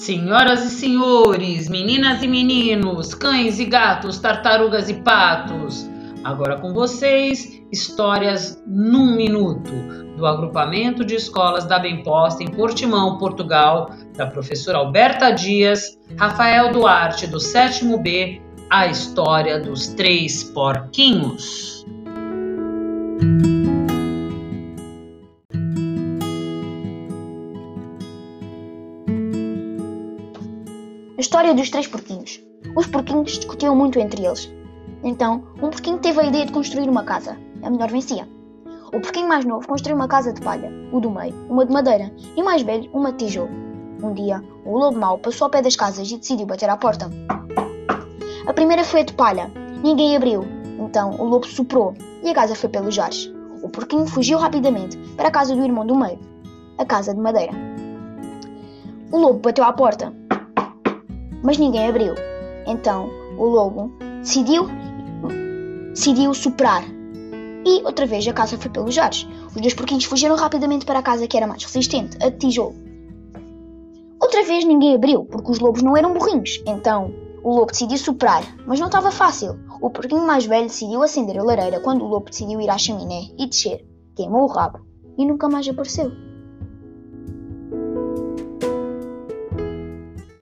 Senhoras e senhores, meninas e meninos, cães e gatos, tartarugas e patos. Agora com vocês, histórias num minuto, do agrupamento de escolas da Bem Posta em Portimão, Portugal, da professora Alberta Dias, Rafael Duarte, do sétimo B, a história dos três porquinhos. A história dos três porquinhos. Os porquinhos discutiam muito entre eles. Então, um porquinho teve a ideia de construir uma casa. A melhor vencia. O porquinho mais novo construiu uma casa de palha, o do meio, uma de madeira, e o mais velho, uma de tijolo. Um dia, o lobo mau passou ao pé das casas e decidiu bater à porta. A primeira foi a de palha. Ninguém abriu. Então, o lobo soprou e a casa foi pelos ares. O porquinho fugiu rapidamente para a casa do irmão do meio, a casa de madeira. O lobo bateu à porta, mas ninguém abriu. Então o lobo decidiu, decidiu soprar. E outra vez a casa foi pelos ares. Os dois porquinhos fugiram rapidamente para a casa que era mais resistente, a de tijolo. Outra vez ninguém abriu, porque os lobos não eram burrinhos. Então o lobo decidiu soprar, mas não estava fácil. O porquinho mais velho decidiu acender a lareira quando o lobo decidiu ir à chaminé e descer. Queimou o rabo e nunca mais apareceu.